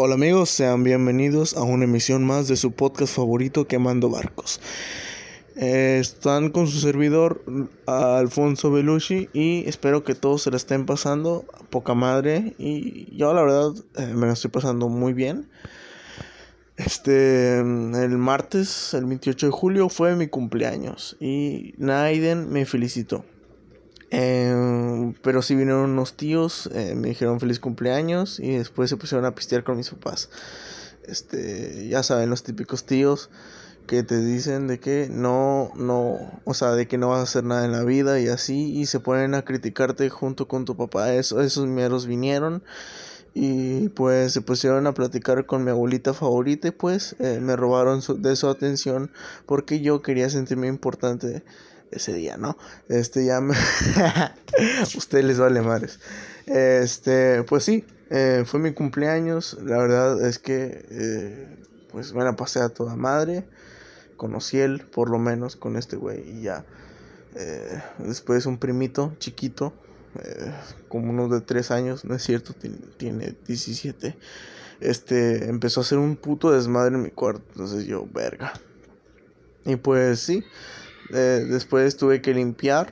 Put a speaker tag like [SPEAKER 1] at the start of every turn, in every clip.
[SPEAKER 1] Hola amigos, sean bienvenidos a una emisión más de su podcast favorito Quemando Barcos. Eh, están con su servidor Alfonso Belushi y espero que todos se la estén pasando poca madre y yo la verdad eh, me la estoy pasando muy bien. Este, el martes, el 28 de julio fue mi cumpleaños y Naiden me felicitó. Eh, pero sí vinieron unos tíos, eh, me dijeron feliz cumpleaños y después se pusieron a pistear con mis papás. Este, ya saben, los típicos tíos que te dicen de que no, no, o sea, de que no vas a hacer nada en la vida y así, y se ponen a criticarte junto con tu papá. Eso, esos mieros vinieron y pues se pusieron a platicar con mi abuelita favorita y pues eh, me robaron de su atención porque yo quería sentirme importante ese día, ¿no? Este ya me... Ustedes les vale madres. Este, pues sí, eh, fue mi cumpleaños. La verdad es que, eh, pues me la pasé a toda madre. Conocí él, por lo menos, con este güey. Y ya. Eh, después un primito chiquito, como uno de 3 años, no es cierto, tiene, tiene 17. Este, empezó a hacer un puto desmadre en mi cuarto. Entonces yo, verga. Y pues sí, eh, después tuve que limpiar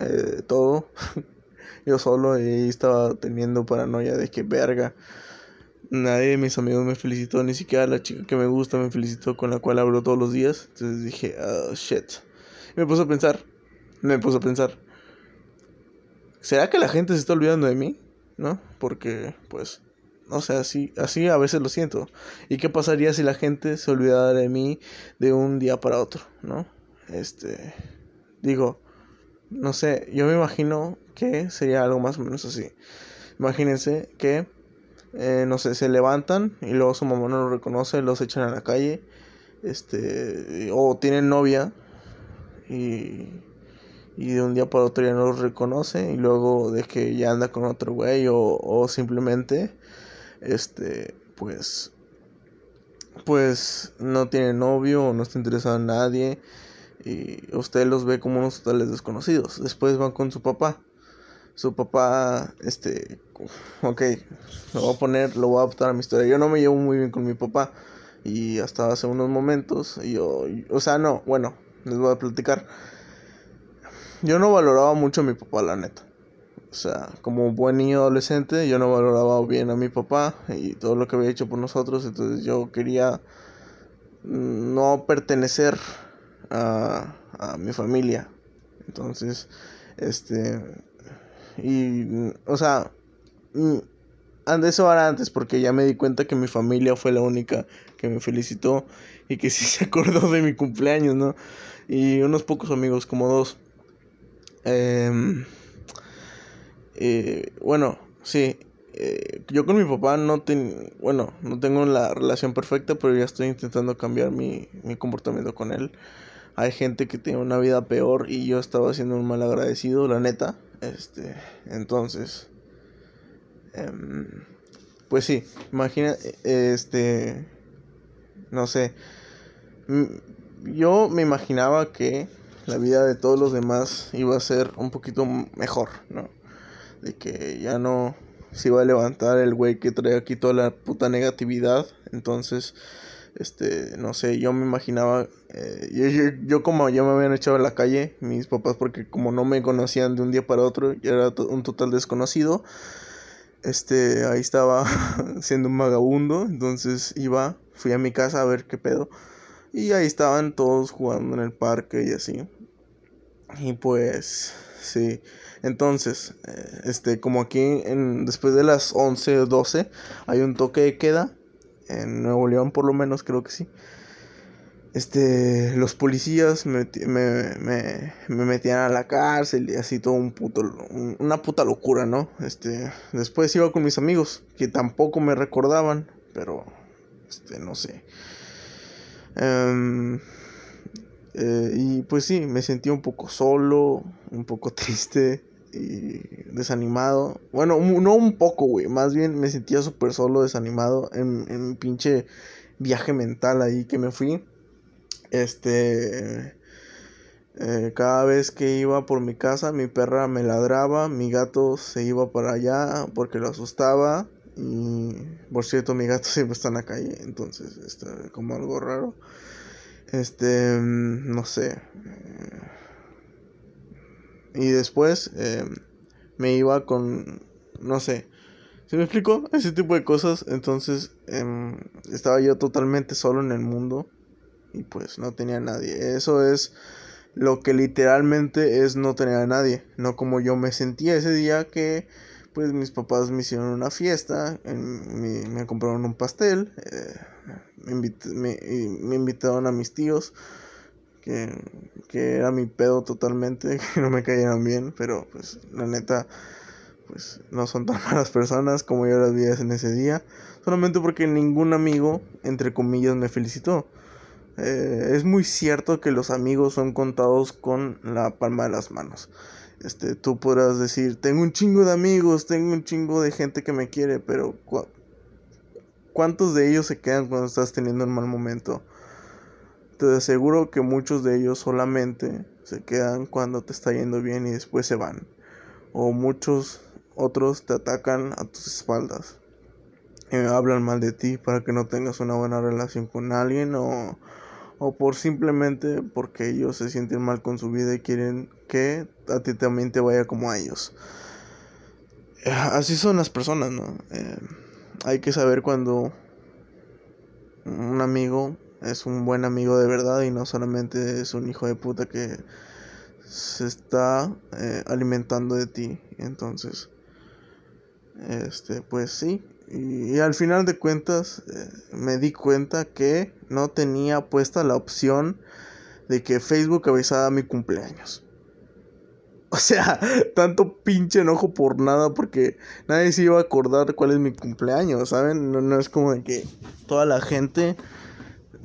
[SPEAKER 1] eh, todo. Yo solo y estaba teniendo paranoia de que verga. Nadie de mis amigos me felicitó, ni siquiera la chica que me gusta me felicitó con la cual hablo todos los días. Entonces dije, oh shit. me puse a pensar, me puse a pensar, ¿será que la gente se está olvidando de mí? ¿No? Porque, pues, no sé, así, así a veces lo siento. ¿Y qué pasaría si la gente se olvidara de mí de un día para otro? ¿No? Este, digo, no sé, yo me imagino que sería algo más o menos así. Imagínense que, eh, no sé, se levantan y luego su mamá no los reconoce, los echan a la calle, este, o tienen novia y, y de un día para otro ya no los reconoce y luego de que ya anda con otro güey o, o simplemente, este, pues, pues no tiene novio o no está interesado en nadie y usted los ve como unos totales desconocidos. Después van con su papá. Su papá, este, ok, lo voy a poner, lo voy a adaptar a mi historia. Yo no me llevo muy bien con mi papá y hasta hace unos momentos, yo, o sea, no, bueno, les voy a platicar. Yo no valoraba mucho a mi papá, la neta. O sea, como buen niño adolescente, yo no valoraba bien a mi papá y todo lo que había hecho por nosotros. Entonces yo quería no pertenecer a, a mi familia. Entonces, este, y, o sea, mm, eso era antes porque ya me di cuenta que mi familia fue la única que me felicitó y que sí se acordó de mi cumpleaños, ¿no? Y unos pocos amigos, como dos. Em, eh, bueno, sí. Eh, yo con mi papá no ten, bueno, no tengo la relación perfecta, pero ya estoy intentando cambiar mi, mi comportamiento con él. Hay gente que tiene una vida peor y yo estaba siendo un mal agradecido, la neta. Este, entonces, em, pues sí, imagina, este, no sé, yo me imaginaba que la vida de todos los demás iba a ser un poquito mejor, ¿no? De que ya no se iba a levantar el güey que trae aquí toda la puta negatividad, entonces este, no sé, yo me imaginaba, eh, yo, como ya me habían echado a la calle, mis papás, porque como no me conocían de un día para otro, yo era un total desconocido, este, ahí estaba siendo un vagabundo, entonces iba, fui a mi casa a ver qué pedo, y ahí estaban todos jugando en el parque y así, y pues, sí, entonces, eh, este, como aquí en, después de las 11 o 12 hay un toque de queda, en Nuevo León por lo menos creo que sí. Este, los policías me, me, me, me metían a la cárcel y así todo un puto, una puta locura, ¿no? Este, después iba con mis amigos que tampoco me recordaban, pero, este, no sé. Em, eh, y pues sí, me sentí un poco solo, un poco triste y desanimado. Bueno, no un poco, güey. Más bien me sentía súper solo, desanimado en, en un pinche viaje mental ahí que me fui. Este. Eh, cada vez que iba por mi casa, mi perra me ladraba, mi gato se iba para allá porque lo asustaba. Y por cierto, mi gato siempre está en la calle, entonces está como algo raro. Este, mm, no sé. Y después eh, me iba con, no sé, ¿se me explicó? Ese tipo de cosas. Entonces em, estaba yo totalmente solo en el mundo y pues no tenía a nadie. Eso es lo que literalmente es no tener a nadie. No como yo me sentía ese día que pues mis papás me hicieron una fiesta, me, compraron un pastel, eh, me, me, invitaron a mis tíos, que, era mi pedo totalmente, que no me cayeran bien, pero pues la neta, pues no son tan malas personas como yo las vi en ese día, solamente porque ningún amigo, entre comillas, me felicitó. Eh, es muy cierto que los amigos son contados con la palma de las manos. Este, tú podrás decir, tengo un chingo de amigos, tengo un chingo de gente que me quiere, pero ¿cuántos de ellos se quedan cuando estás teniendo un mal momento? Te aseguro que muchos de ellos solamente se quedan cuando te está yendo bien y después se van. O muchos otros te atacan a tus espaldas. Y hablan mal de ti para que no tengas una buena relación con alguien o o por simplemente porque ellos se sienten mal con su vida y quieren que a ti también te vaya como a ellos. Eh, así son las personas, ¿no? Eh, hay que saber cuando un amigo es un buen amigo de verdad y no solamente es un hijo de puta que se está eh, alimentando de ti. Entonces, este, pues sí, y, al final de cuentas eh, me di cuenta que no tenía puesta la opción de que Facebook avisara mi cumpleaños. O sea, tanto pinche enojo por nada porque nadie se iba a acordar cuál es mi cumpleaños, ¿saben? No, no es como de que toda la gente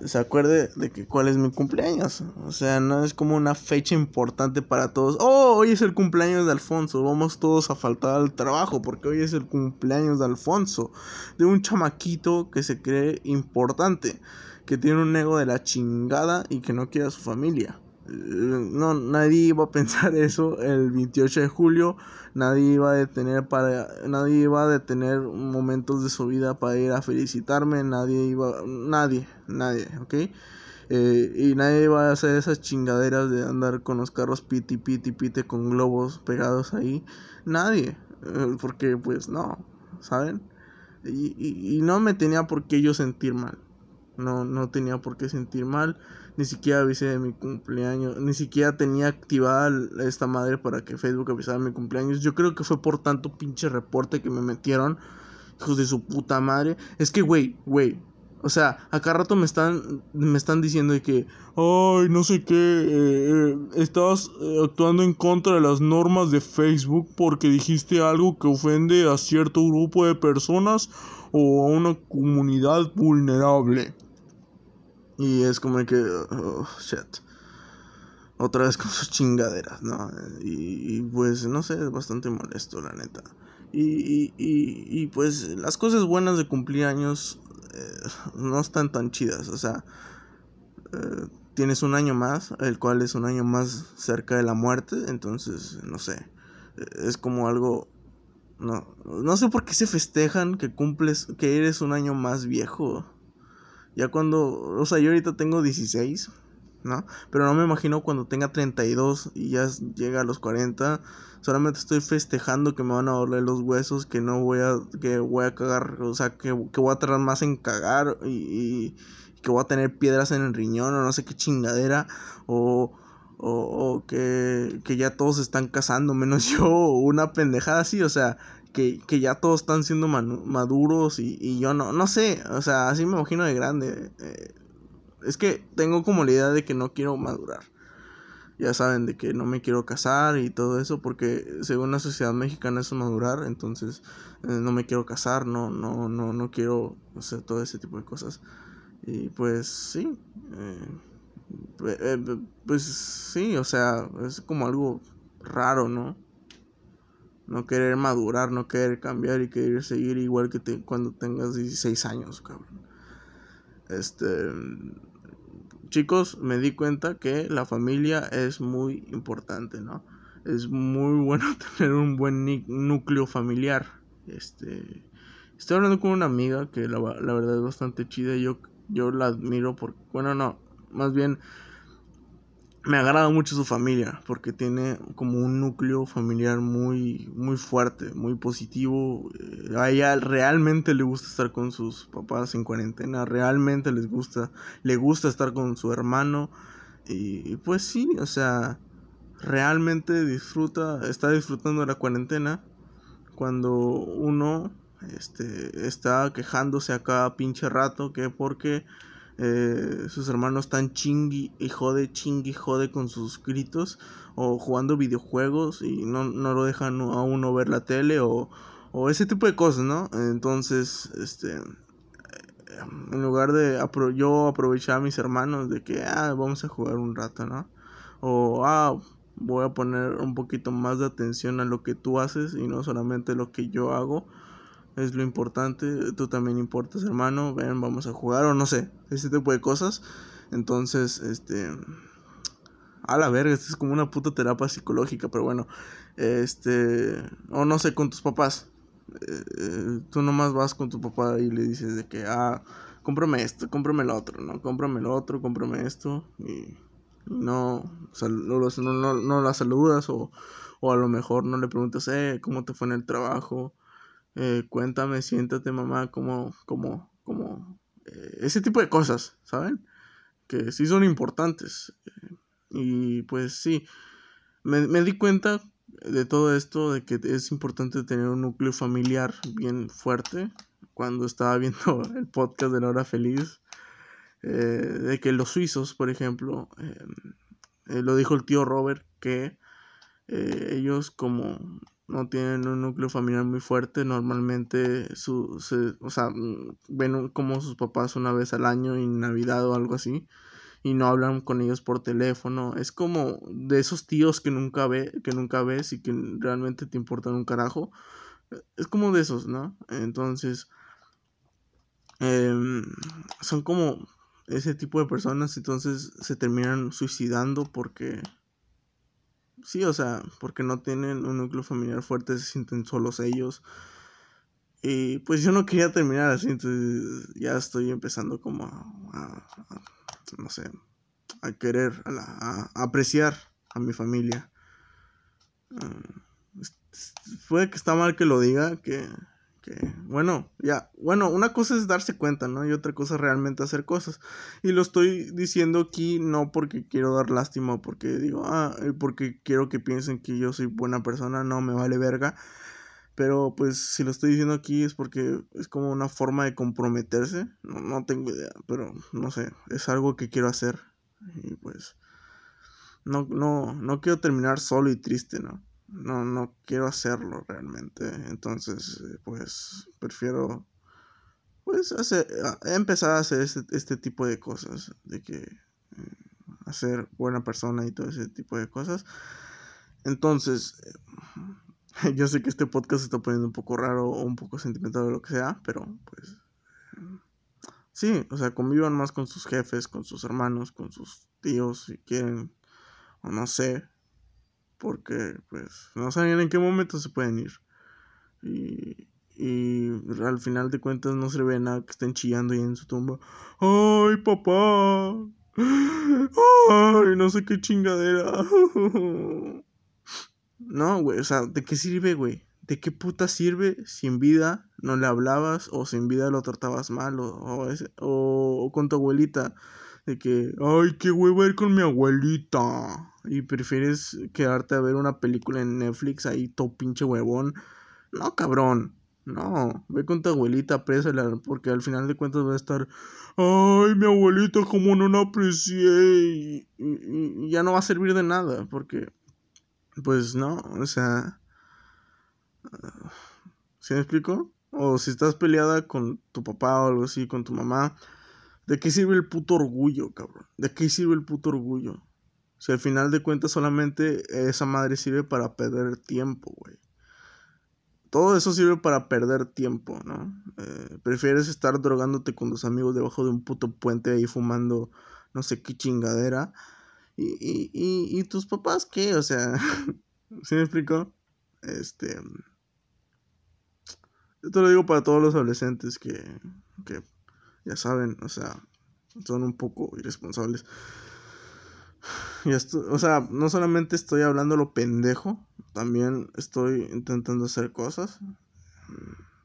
[SPEAKER 1] se acuerde de que cuál es mi cumpleaños. O sea, no es como una fecha importante para todos. Oh, hoy es el cumpleaños de Alfonso. Vamos todos a faltar al trabajo porque hoy es el cumpleaños de Alfonso. De un chamaquito que se cree importante. Que tiene un ego de la chingada y que no quiere a su familia. No, nadie iba a pensar eso el 28 de julio. Nadie iba a detener para nadie iba a detener momentos de su vida para ir a felicitarme. Nadie iba, nadie, nadie, ¿ok? Eh, y nadie iba a hacer esas chingaderas de andar con los carros piti piti pite con globos pegados ahí. Nadie, eh, porque pues no, ¿saben? Y, y, y no me tenía por qué yo sentir mal. No, no tenía por qué sentir mal ni siquiera avisé de mi cumpleaños, ni siquiera tenía activada esta madre para que Facebook avisara mi cumpleaños. Yo creo que fue por tanto pinche reporte que me metieron, hijos de su puta madre. Es que, güey, güey, o sea, acá rato me están, me están diciendo de que, ay, no sé qué, eh, eh, eh, actuando en contra de las normas de Facebook porque dijiste algo que ofende a cierto grupo de personas o a una comunidad vulnerable. Y es como que, oh, shit. Otra vez con sus chingaderas, ¿no? Y, pues, no sé, es bastante molesto, la neta. Y, y, y, pues las cosas buenas de cumpleaños eh, no están tan chidas. O sea, eh, tienes un año más, el cual es un año más cerca de la muerte. Entonces, no sé. Eh, es como algo... No, no sé por qué se festejan que cumples, que eres un año más viejo. Ya cuando, o sea, yo ahorita tengo 16, ¿no? Pero no me imagino cuando tenga 32 y ya llega a los 40. Solamente estoy festejando que me van a doler los huesos, que no voy a, que voy a cagar, o sea, que, voy a tardar más en cagar y, que voy a tener piedras en el riñón o no sé qué chingadera. O, o, que, que ya todos están casando, menos yo, una pendejada así, o sea, que, ya todos están siendo maduros y, yo no, no sé, o sea, así me imagino de grande. Eh, es que tengo como la idea de que no quiero madurar. Ya saben, de que no me quiero casar y todo eso, porque según la sociedad mexicana es madurar, entonces eh, no me quiero casar, no, no, no, no quiero hacer todo ese tipo de cosas. Y pues sí, eh, pues sí, o sea, es como algo raro, ¿no? No querer madurar, no querer cambiar y querer seguir igual que te, cuando tengas 16 años, cabrón. Este. Chicos, me di cuenta que la familia es muy importante, ¿no? Es muy bueno tener un buen núcleo familiar. Este. Estoy hablando con una amiga que la, la verdad es bastante chida. Yo, yo la admiro porque, bueno, no, más bien me agrada mucho su familia porque tiene como un núcleo familiar muy muy fuerte, muy positivo. Eh, a ella realmente le gusta estar con sus papás en cuarentena, realmente les gusta, le gusta estar con su hermano y, pues sí, o sea, realmente disfruta, está disfrutando de la cuarentena cuando uno este está quejándose a cada pinche rato que porque eh, sus hermanos están chingui y jode, chingui jode con sus gritos o jugando videojuegos y no, no lo dejan a uno ver la tele o, o ese tipo de cosas, ¿no? Entonces, este, en lugar de yo aprovechar a mis hermanos de que, ah, vamos a jugar un rato, ¿no? O, ah, voy a poner un poquito más de atención a lo que tú haces y no solamente lo que yo hago es lo importante, tú también importas, hermano, ven, vamos a jugar o no sé, ese tipo de cosas. Entonces, este a la verga, esto es como una puta terapia psicológica, pero bueno, este o no sé con tus papás. Eh, eh, tú nomás vas con tu papá y le dices de que ah, cómprame esto, cómprame lo otro, ¿no? Cómprame lo otro, cómprame esto y no, no, no, no, la saludas o, o a lo mejor no le preguntas, eh, ¿cómo te fue en el trabajo? Eh, cuéntame, siéntate mamá, como, como, como, eh, ese tipo de cosas, ¿saben? Que sí son importantes. Eh, y pues sí, me, me di cuenta de todo esto, de que es importante tener un núcleo familiar bien fuerte. Cuando estaba viendo el podcast de la hora feliz, de que los suizos, por ejemplo, lo dijo el tío Robert, que ellos como no tienen un núcleo familiar muy fuerte, normalmente su, o sea, mm, ven como sus papás una vez al año en Navidad o algo así y no hablan con ellos por teléfono. Es como de esos tíos que nunca ve, que nunca ves y que realmente te importan un carajo. Es como de esos, ¿no? Entonces, em, son como ese tipo de personas, entonces se terminan suicidando porque sí, o sea, porque no tienen un núcleo familiar fuerte, se sienten solos ellos. Y pues yo no quería terminar así, entonces ya estoy empezando como a, no sé, a querer, a, apreciar a mi familia. Uh, puede que está mal que lo diga, que que bueno, ya, bueno, una cosa es darse cuenta, ¿no? Y otra cosa es realmente hacer cosas. Y lo estoy diciendo aquí no porque quiero dar lástima, porque digo, ah, eh, porque quiero que piensen que yo soy buena persona, no, me vale verga. Pero pues si lo estoy diciendo aquí es porque es como una forma de comprometerse, no, no tengo idea, pero no sé, es algo que quiero hacer. Y pues no, no, no quiero terminar solo y triste, ¿no? No, no quiero hacerlo realmente. Entonces, eh, pues prefiero pues hacer, empezar a hacer este, este, tipo de cosas, de que eh, hacer buena persona y todo ese tipo de cosas. Entonces, eh, yo sé que este podcast se está poniendo un poco raro o un poco sentimental o lo que sea, pero pues sí, o sea, convivan más con sus jefes, con sus hermanos, con sus tíos, si quieren, o no sé, porque pues no saben en qué momento se pueden ir. Y, y al final de cuentas no se ve nada que estén chillando ahí en su tumba. ¡Ay, papá! ¡Ay, no sé qué chingadera! No, güey, o sea, ¿de qué sirve, güey? ¿De qué puta sirve si en vida no le hablabas o si en vida lo tratabas mal o, o, o con tu abuelita? De que, ay, qué huevo ir con mi abuelita y prefieres quedarte a ver una película en Netflix ahí todo pinche huevón. No, cabrón. No, ve con tu abuelita, aprésala, porque al final de cuentas va a estar, ay, mi abuelita, como no la aprecié, y, ya no va a servir de nada, porque, pues no, o sea, ¿se me explico? O si estás peleada con tu papá o algo así, con tu mamá, ¿de qué sirve el puto orgullo, cabrón? ¿De qué sirve el puto orgullo? Si al final de cuentas solamente esa madre sirve para perder tiempo, güey. Todo eso sirve para perder tiempo, ¿no? Eh, prefieres estar drogándote con tus amigos debajo de un puto puente ahí fumando no sé qué chingadera. ¿Y, y, y, y tus papás qué? O sea, ¿sí me explico? Este... Esto lo digo para todos los adolescentes que, que ya saben, o sea, son un poco irresponsables. Y esto, o sea, no solamente estoy hablando lo pendejo, también estoy intentando hacer cosas.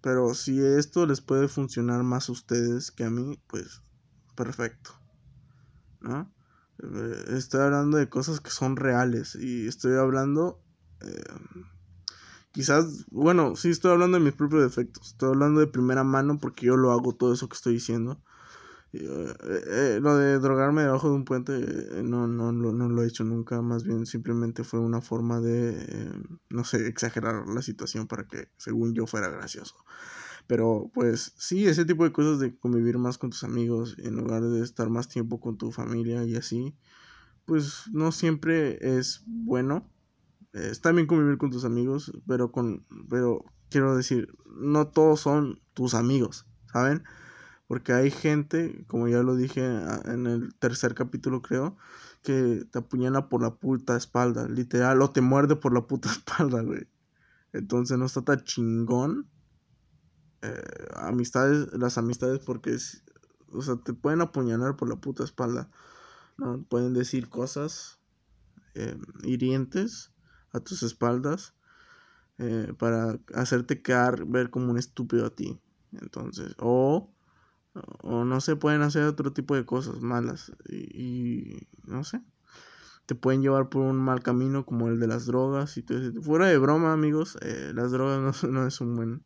[SPEAKER 1] Pero si esto les puede funcionar más a ustedes que a mí, pues perfecto. ¿No? Eh, estoy hablando de cosas que son reales y estoy hablando... Eh, quizás, bueno, sí estoy hablando de mis propios defectos. Estoy hablando de primera mano porque yo lo hago todo eso que estoy diciendo. Eh, eh, lo de drogarme debajo de un puente eh, no, no, no, lo he hecho nunca, más bien simplemente fue una forma de, no sé, exagerar la situación para que según yo fuera gracioso. Pero pues sí, ese tipo de cosas de convivir más con tus amigos en lugar de estar más tiempo con tu familia y así, pues no siempre es bueno. está bien convivir con tus amigos, pero con pero quiero decir, no todos son tus amigos, ¿saben? Porque hay gente, como ya lo dije en el tercer capítulo creo, que te apuñala por la puta espalda, literal, o te muerde por la puta espalda, güey. Entonces no está tan chingón. Eh, amistades, las amistades porque es, o sea, te pueden apuñalar por la puta espalda. ¿no? Pueden decir cosas eh, hirientes a tus espaldas eh, para hacerte quedar, ver como un estúpido a ti. Entonces, o o no se pueden hacer otro tipo de cosas malas y, no sé. Te pueden llevar por un mal camino como el de las drogas y todo fuera de broma amigos eh, las drogas no, no, es un buen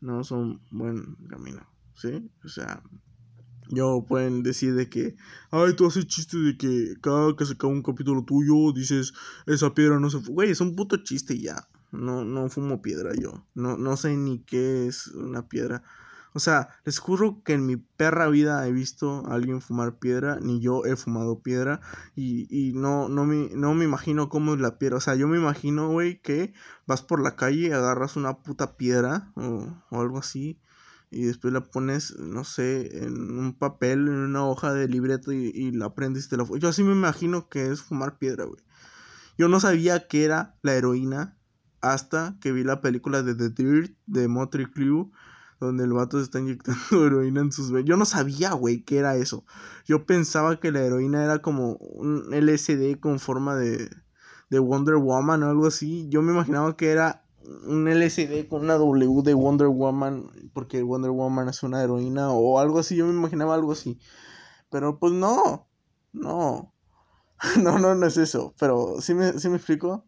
[SPEAKER 1] no son buen camino sí o sea yo pueden decir de que ay tú haces chistes de que cada que se acaba un capítulo tuyo dices esa piedra no se güey es un puto chiste ya. No no fumo piedra yo. No no sé ni qué es una piedra o sea, les juro que en mi perra vida he visto a alguien fumar piedra, ni yo he fumado piedra, y, y no, no, me, no me imagino cómo es la piedra. O sea, yo me imagino, güey, que vas por la calle, agarras una puta piedra o, o algo así, y después la pones, no sé, en un papel, en una hoja de libreto y, y la prendes y te la... Yo así me imagino que es fumar piedra, güey. Yo no sabía que era la heroína hasta que vi la película de The Dirt de Motley Crue donde el vato se está inyectando heroína en sus venas. Yo no sabía, güey, qué era eso. Yo pensaba que la heroína era como un LSD con forma de, de Wonder Woman o algo así. Yo me imaginaba que era un LSD con una W de Wonder Woman, porque Wonder Woman es una heroína o algo así. Yo me imaginaba algo así. Pero pues no, no. No, no, no es eso. Pero sí me, sí me explico.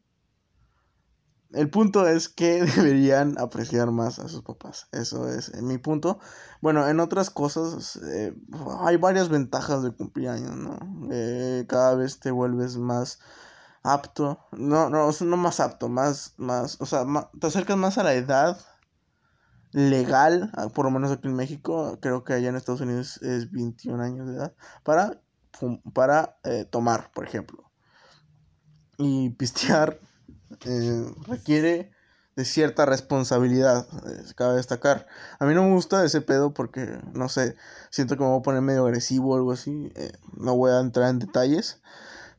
[SPEAKER 1] El punto es que deberían apreciar más a sus papás. Eso es mi punto. Bueno, en otras cosas eh, hay varias ventajas de cumpleaños, ¿no? Eh, cada vez te vuelves más apto. No, no, no más apto, más, más, o sea, te acercas más a la edad legal, por lo menos aquí en México, creo que allá en Estados Unidos es 21 años de edad, para, para eh, tomar, por ejemplo. Y pistear eh, requiere de cierta responsabilidad, eh, cabe destacar. A mí no me gusta ese pedo porque, no sé, siento que me voy a poner medio agresivo o algo así. Eh, no voy a entrar en detalles.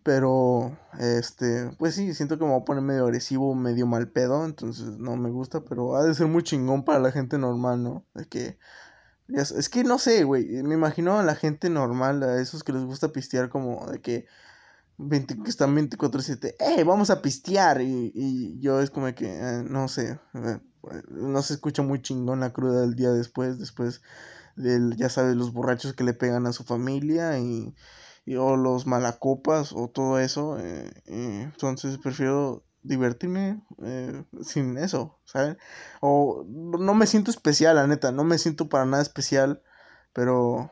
[SPEAKER 1] Pero, este, pues sí, siento que me voy a poner medio agresivo, medio mal pedo. Entonces no me gusta, pero ha de ser muy chingón para la gente normal, ¿no? De que. Es, es que no sé, güey. Me imagino a la gente normal, a esos que les gusta pistear, como de que 20, que están 24-7, ¡eh! Vamos a pistear. Y, y yo es como que, eh, no sé, eh, no se escucha muy chingón la cruda del día después, después del, ya sabes, los borrachos que le pegan a su familia y, o los malacopas o todo eso. Eh, entonces prefiero divertirme sin eso, ¿saben? O no me siento especial, la neta, no me siento para nada especial, pero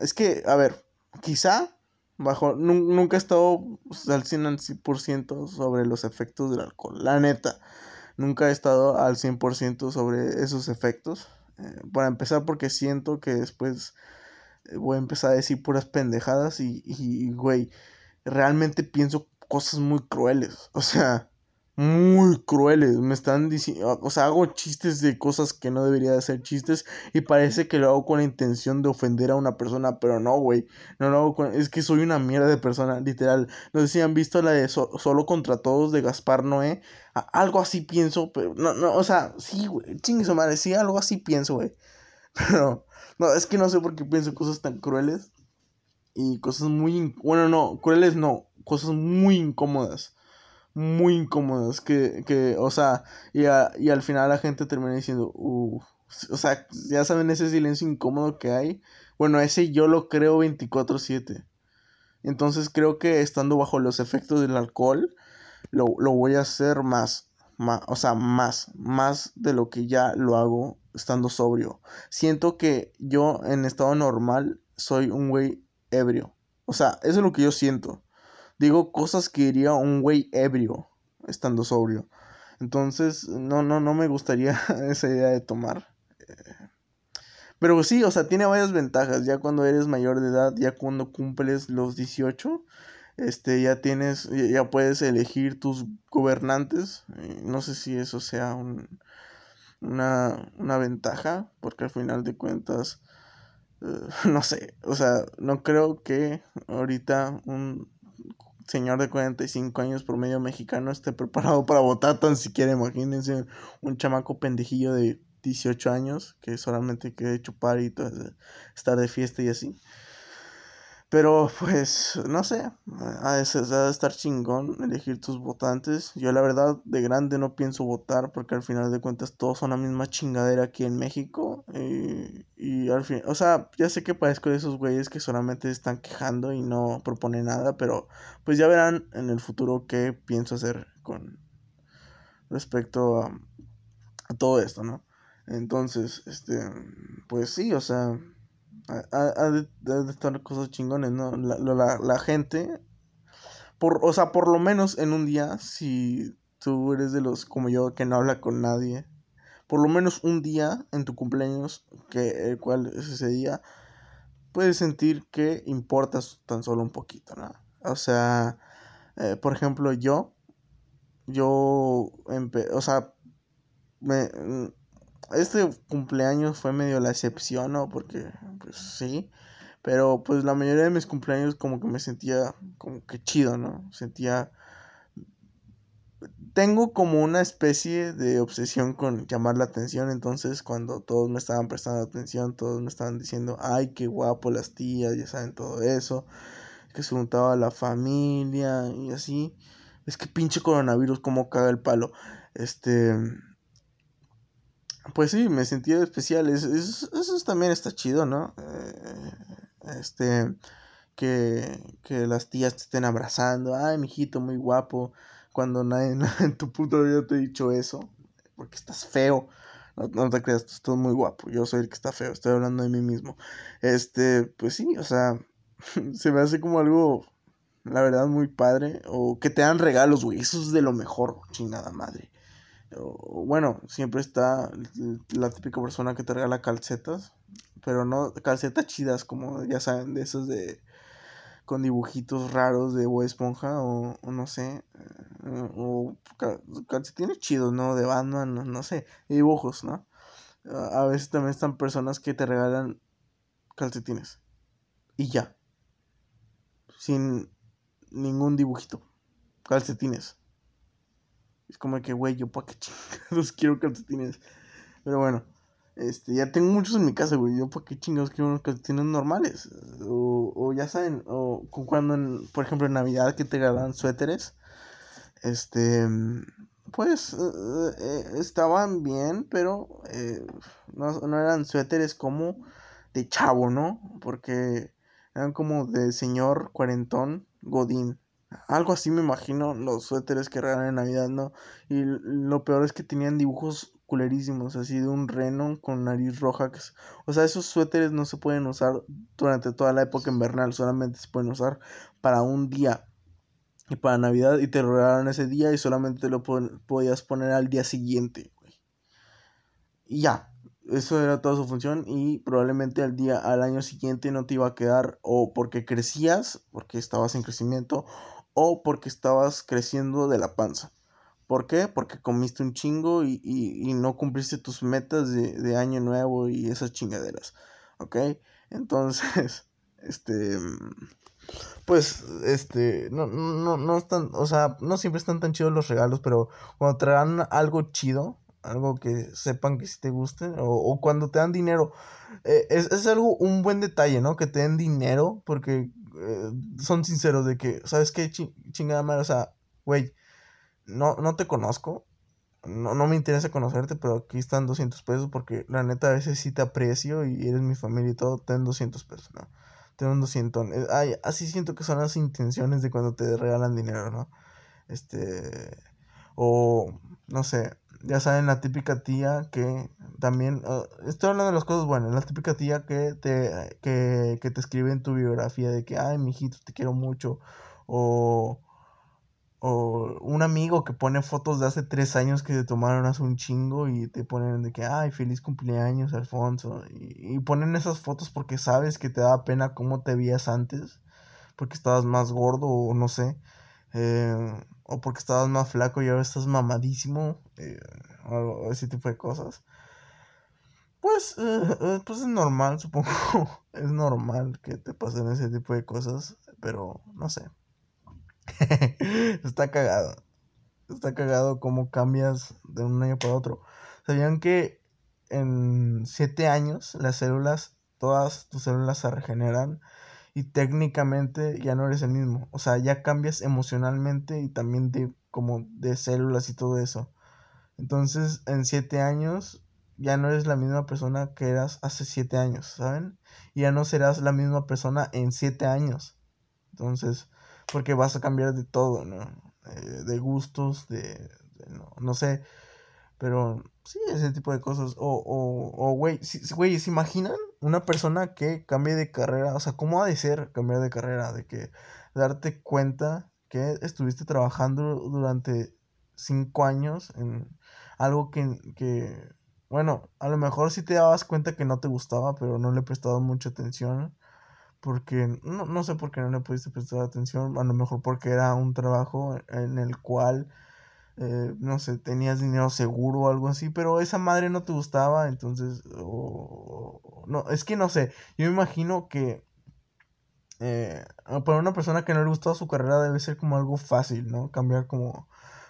[SPEAKER 1] es que, a ver, quizá bajo, nunca he estado pues, al 100% sobre los efectos del alcohol, la neta. Nunca he estado al 100% sobre esos efectos. Eh, para empezar porque siento que después eh, voy a empezar a decir puras pendejadas y, y, güey, realmente pienso cosas muy crueles. O sea, muy crueles. Me están diciendo, o sea, hago chistes de cosas que no debería de ser chistes y parece que lo hago con la intención de ofender a una persona, pero no, güey. No lo hago con... Es que soy una mierda de persona, literal. No sé si han visto la de Solo contra Todos de Gaspar Noé. algo así pienso, pero no, no, o sea, sí, güey. Chingue madre, sí, algo así pienso, güey. Pero, no, es que no sé por qué pienso cosas tan crueles y cosas muy... Bueno, no, crueles no, cosas muy incómodas muy incómodas que, que o sea, y, y al final la gente termina diciendo, o sea, ya saben ese silencio incómodo que hay. Bueno, ese yo lo creo 24/7. Entonces creo que estando bajo los efectos del alcohol, lo, voy a hacer más, más, o sea, más, más de lo que ya lo hago estando sobrio. Siento que yo en estado normal soy un güey ebrio. O sea, eso es lo que yo siento. Digo cosas que diría un güey ebrio estando sobrio. Entonces, no, no, no me gustaría esa idea de tomar. Pero sí, o sea, tiene varias ventajas. Ya cuando eres mayor de edad, ya cuando cumples los 18, este, ya tienes, ya puedes elegir tus gobernantes. No sé si eso sea un, una, una ventaja, porque al final de cuentas, eh, no sé, o sea, no creo que ahorita un señor de 45 años por medio mexicano esté preparado para votar tan siquiera. Imagínense un chamaco pendejillo de 18 años que solamente quiere chupar y estar de fiesta y así. Pero pues, no sé, a veces de estar chingón elegir tus votantes. Yo la verdad de grande no pienso votar porque al final de cuentas todos son la misma chingadera aquí en México. Y, y al fin, o sea, ya sé que parezco de esos güeyes que solamente están quejando y no proponen nada, pero pues ya verán en el futuro qué pienso hacer con respecto a, a todo esto, ¿no? Entonces, este, pues sí, o sea ha, de, estar cosas chingones, ¿no? La, la, gente, por, o sea, por lo menos en un día, si tú eres de los como yo que no habla con nadie, por lo menos un día en tu cumpleaños, que el cual es ese día, puedes sentir que importas tan solo un poquito, ¿no? O sea, eh, por ejemplo, yo, yo, o sea, me, este cumpleaños fue medio la excepción, ¿no? Porque, pues sí. Pero pues la mayoría de mis cumpleaños como que me sentía como que chido, ¿no? Sentía... Tengo como una especie de obsesión con llamar la atención, entonces cuando todos me estaban prestando atención, todos me estaban diciendo, ay, qué guapo las tías, ya saben todo eso, que se juntaba la familia y así. Es que pinche coronavirus, como caga el palo. Este pues sí, me sentía especial. eso también está chido, ¿no? Eh, este, que, que las tías te estén abrazando. Ay, mijito, muy guapo. Cuando nadie, en tu puto vida te ha dicho eso. Porque estás feo. No, te creas, tú estás muy guapo. Yo soy el que está feo. Estoy hablando de mí mismo. Este, pues sí, o sea, se me hace como algo, la verdad, muy padre. O que te dan regalos, güey. Eso es de lo mejor, chingada madre bueno, siempre está la típica persona que te regala calcetas, pero no calcetas chidas como ya saben, de esos de con dibujitos raros de Bob Esponja o, no sé, eh, o calcetines chidos, ¿no? De Batman, no, no sé, dibujos, ¿no? A veces también están personas que te regalan calcetines y ya, sin ningún dibujito, calcetines. Es como que, güey, yo pa' qué chingados quiero calcetines. Pero bueno, este, ya tengo muchos en mi casa, güey. Yo pa' qué chingados quiero unos calcetines normales. O, o ya saben, o cuando, en, por ejemplo, en Navidad que te regalan suéteres. Este, pues, eh, eh, estaban bien, pero eh, no, no eran suéteres como de chavo, ¿no? Porque eran como de señor cuarentón, godín. Algo así me imagino los suéteres que regalan en Navidad, ¿no? Y lo peor es que tenían dibujos culerísimos, así de un reno con nariz roja. o sea, esos suéteres no se pueden usar durante toda la época invernal, solamente se pueden usar para un día y para Navidad y te lo regalaron ese día y solamente te lo podías poner al día siguiente, Y ya, eso era toda su función y probablemente al día, al año siguiente no te iba a quedar o porque crecías, porque estabas en crecimiento o porque estabas creciendo de la panza. ¿Por qué? Porque comiste un chingo y, y, no cumpliste tus metas de, de, año nuevo y esas chingaderas. ¿Ok? Entonces, este... Pues, este, no, no, no están, o sea, no siempre están tan chidos los regalos, pero cuando te dan algo chido, algo que sepan que sí te guste, o, o cuando te dan dinero, eh, es, es, algo, un buen detalle, ¿no? Que te den dinero, porque eh, son sinceros de que, ¿sabes qué? chingada madre, o sea, güey, no, no te conozco, no, no me interesa conocerte, pero aquí están 200 pesos porque la neta a veces sí te aprecio y eres mi familia y todo, ten 200 pesos, ¿no? Ten un 200. Eh, ay, así siento que son las intenciones de cuando te regalan dinero, ¿no? Este, o, no sé, ya saben, la típica tía que también, uh, estoy hablando de las cosas buenas, la típica tía que te, que, que te escribe en tu biografía de que, ay, mijito, te quiero mucho, o o un amigo que pone fotos de hace tres años que se tomaron hace un chingo y te ponen de que, ay, feliz cumpleaños, Alfonso. Y, ponen esas fotos porque sabes que te da pena cómo te veías antes, porque estabas más gordo o no sé, eh, o porque estabas más flaco y ahora estás mamadísimo, eh, o ese tipo de cosas. Pues, eh, pues es normal, supongo. es normal que te pasen ese tipo de cosas, pero no sé. Está cagado. Está cagado cómo cambias de un año para otro. ¿Sabían que en 7 años las células, todas tus células se regeneran y técnicamente ya no eres el mismo? O sea, ya cambias emocionalmente y también de, como de células y todo eso. Entonces, en 7 años ya no eres la misma persona que eras hace 7 años, ¿saben? Y ya no serás la misma persona en 7 años. Entonces, porque vas a cambiar de todo, ¿no? Eh, de gustos, de, no, no, sé, pero sí, ese tipo de cosas. O, o, o güey, güey, ¿se imaginan una persona que cambie de carrera? O sea, ¿cómo ha de ser cambiar de carrera? De que darte cuenta que estuviste trabajando durante cinco años en algo que, que, bueno, a lo mejor sí te dabas cuenta que no te gustaba, pero no le prestado mucha atención porque no, no sé por qué no le pudiste prestar atención, a lo mejor porque era un trabajo en el cual, eh, no sé, tenías dinero seguro o algo así, pero esa madre no te gustaba, entonces, no, es que no sé, yo me imagino que eh, para una persona que no le gustaba su carrera debe ser como algo fácil, ¿no? Cambiar como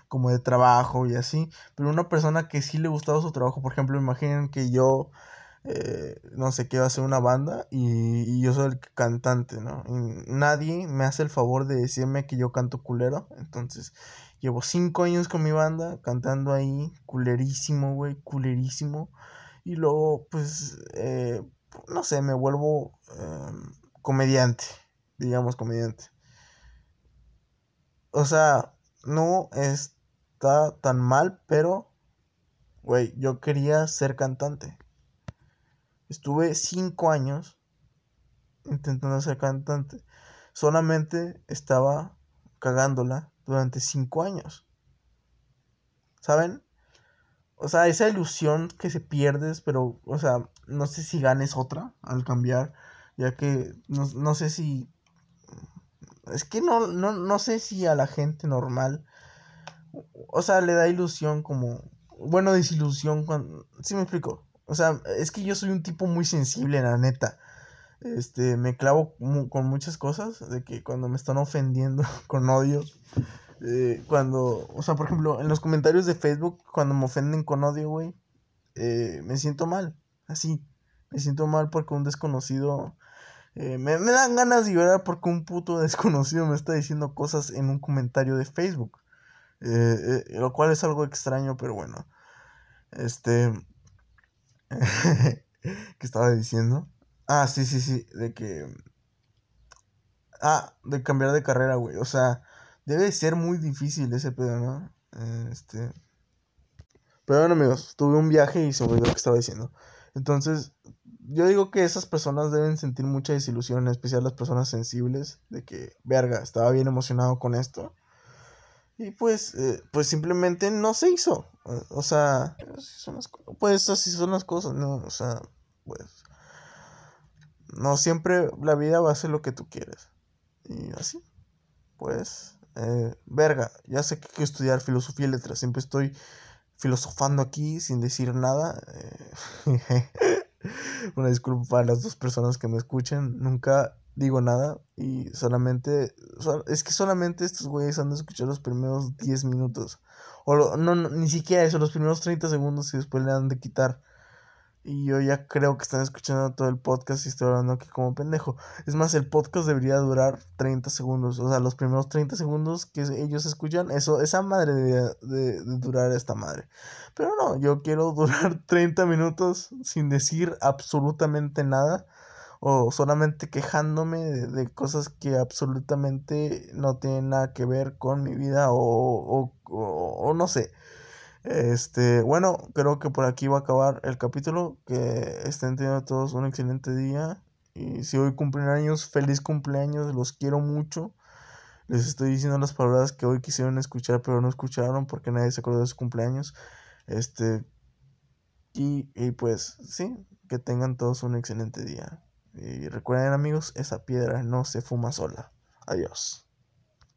[SPEAKER 1] como de trabajo y así, pero una persona que sí le gustaba su trabajo, por ejemplo, imaginen que yo eh, no sé, quiero hacer una banda y, yo soy el cantante, ¿no? Y nadie me hace el favor de decirme que yo canto culero. Entonces, llevo cinco años con mi banda cantando ahí, culerísimo, güey, culerísimo. Y luego, pues, eh, no sé, me vuelvo em, comediante, digamos, comediante. O sea, no está tan mal, pero, güey, yo quería ser cantante. Estuve cinco años intentando ser cantante. Solamente estaba cagándola durante cinco años. ¿Saben? O sea, esa ilusión que se pierdes, pero, o sea, no sé si ganes otra al cambiar, ya que no, sé si... Es que no, no, no sé si a la gente normal, o sea, le da ilusión como... Bueno, desilusión cuando... ¿Sí me explico? O sea, es que yo soy un tipo muy sensible, la neta. Este, me clavo con muchas cosas, de que cuando me están ofendiendo con odio, eh, cuando, o sea, por ejemplo, en los comentarios de Facebook, cuando me ofenden con odio, güey, eh, me siento mal, así, me siento mal porque un desconocido, eh, me, me, dan ganas de llorar porque un puto desconocido me está diciendo cosas en un comentario de Facebook, lo cual es algo extraño, pero bueno, este, ¿Qué estaba diciendo? Ah, sí, sí, sí, de que... Ah, de cambiar de carrera, güey. O sea, debe ser muy difícil ese pedo, ¿no? Este... Pero bueno, amigos, tuve un viaje y se me olvidó lo que estaba diciendo. Entonces, yo digo que esas personas deben sentir mucha desilusión, en especial las personas sensibles, de que, verga, estaba bien emocionado con esto. Y pues, eh, pues simplemente no se hizo. O sea, pues así son las cosas, ¿no? O sea, pues... No siempre la vida va a ser lo que tú quieres. Y así, pues, Eh, verga, ya sé que hay que estudiar filosofía y letras. Siempre estoy filosofando aquí sin decir nada. Eh, una disculpa para las dos personas que me escuchen. Nunca digo nada y solamente... Es que solamente estos güeyes han de escuchar los primeros 10 minutos. O no, no, ni siquiera eso, los primeros 30 segundos y después le han de quitar. Y yo ya creo que están escuchando todo el podcast y estoy hablando aquí como pendejo. Es más, el podcast debería durar 30 segundos. O sea, los primeros 30 segundos que ellos escuchan, eso, esa madre debería de, durar esta madre. Pero no, yo quiero durar 30 minutos sin decir absolutamente nada. O solamente quejándome de, cosas que absolutamente no tienen nada que ver con mi vida. o, o, o no sé. Este, bueno, creo que por aquí va a acabar el capítulo. Que estén teniendo todos un excelente día. Y si hoy cumpleaños, feliz cumpleaños, los quiero mucho. Les estoy diciendo las palabras que hoy quisieron escuchar, pero no escucharon porque nadie se acordó de su cumpleaños. Este, y, y pues, sí, que tengan todos un excelente día. Y recuerden, amigos, esa piedra no se fuma sola. Adiós.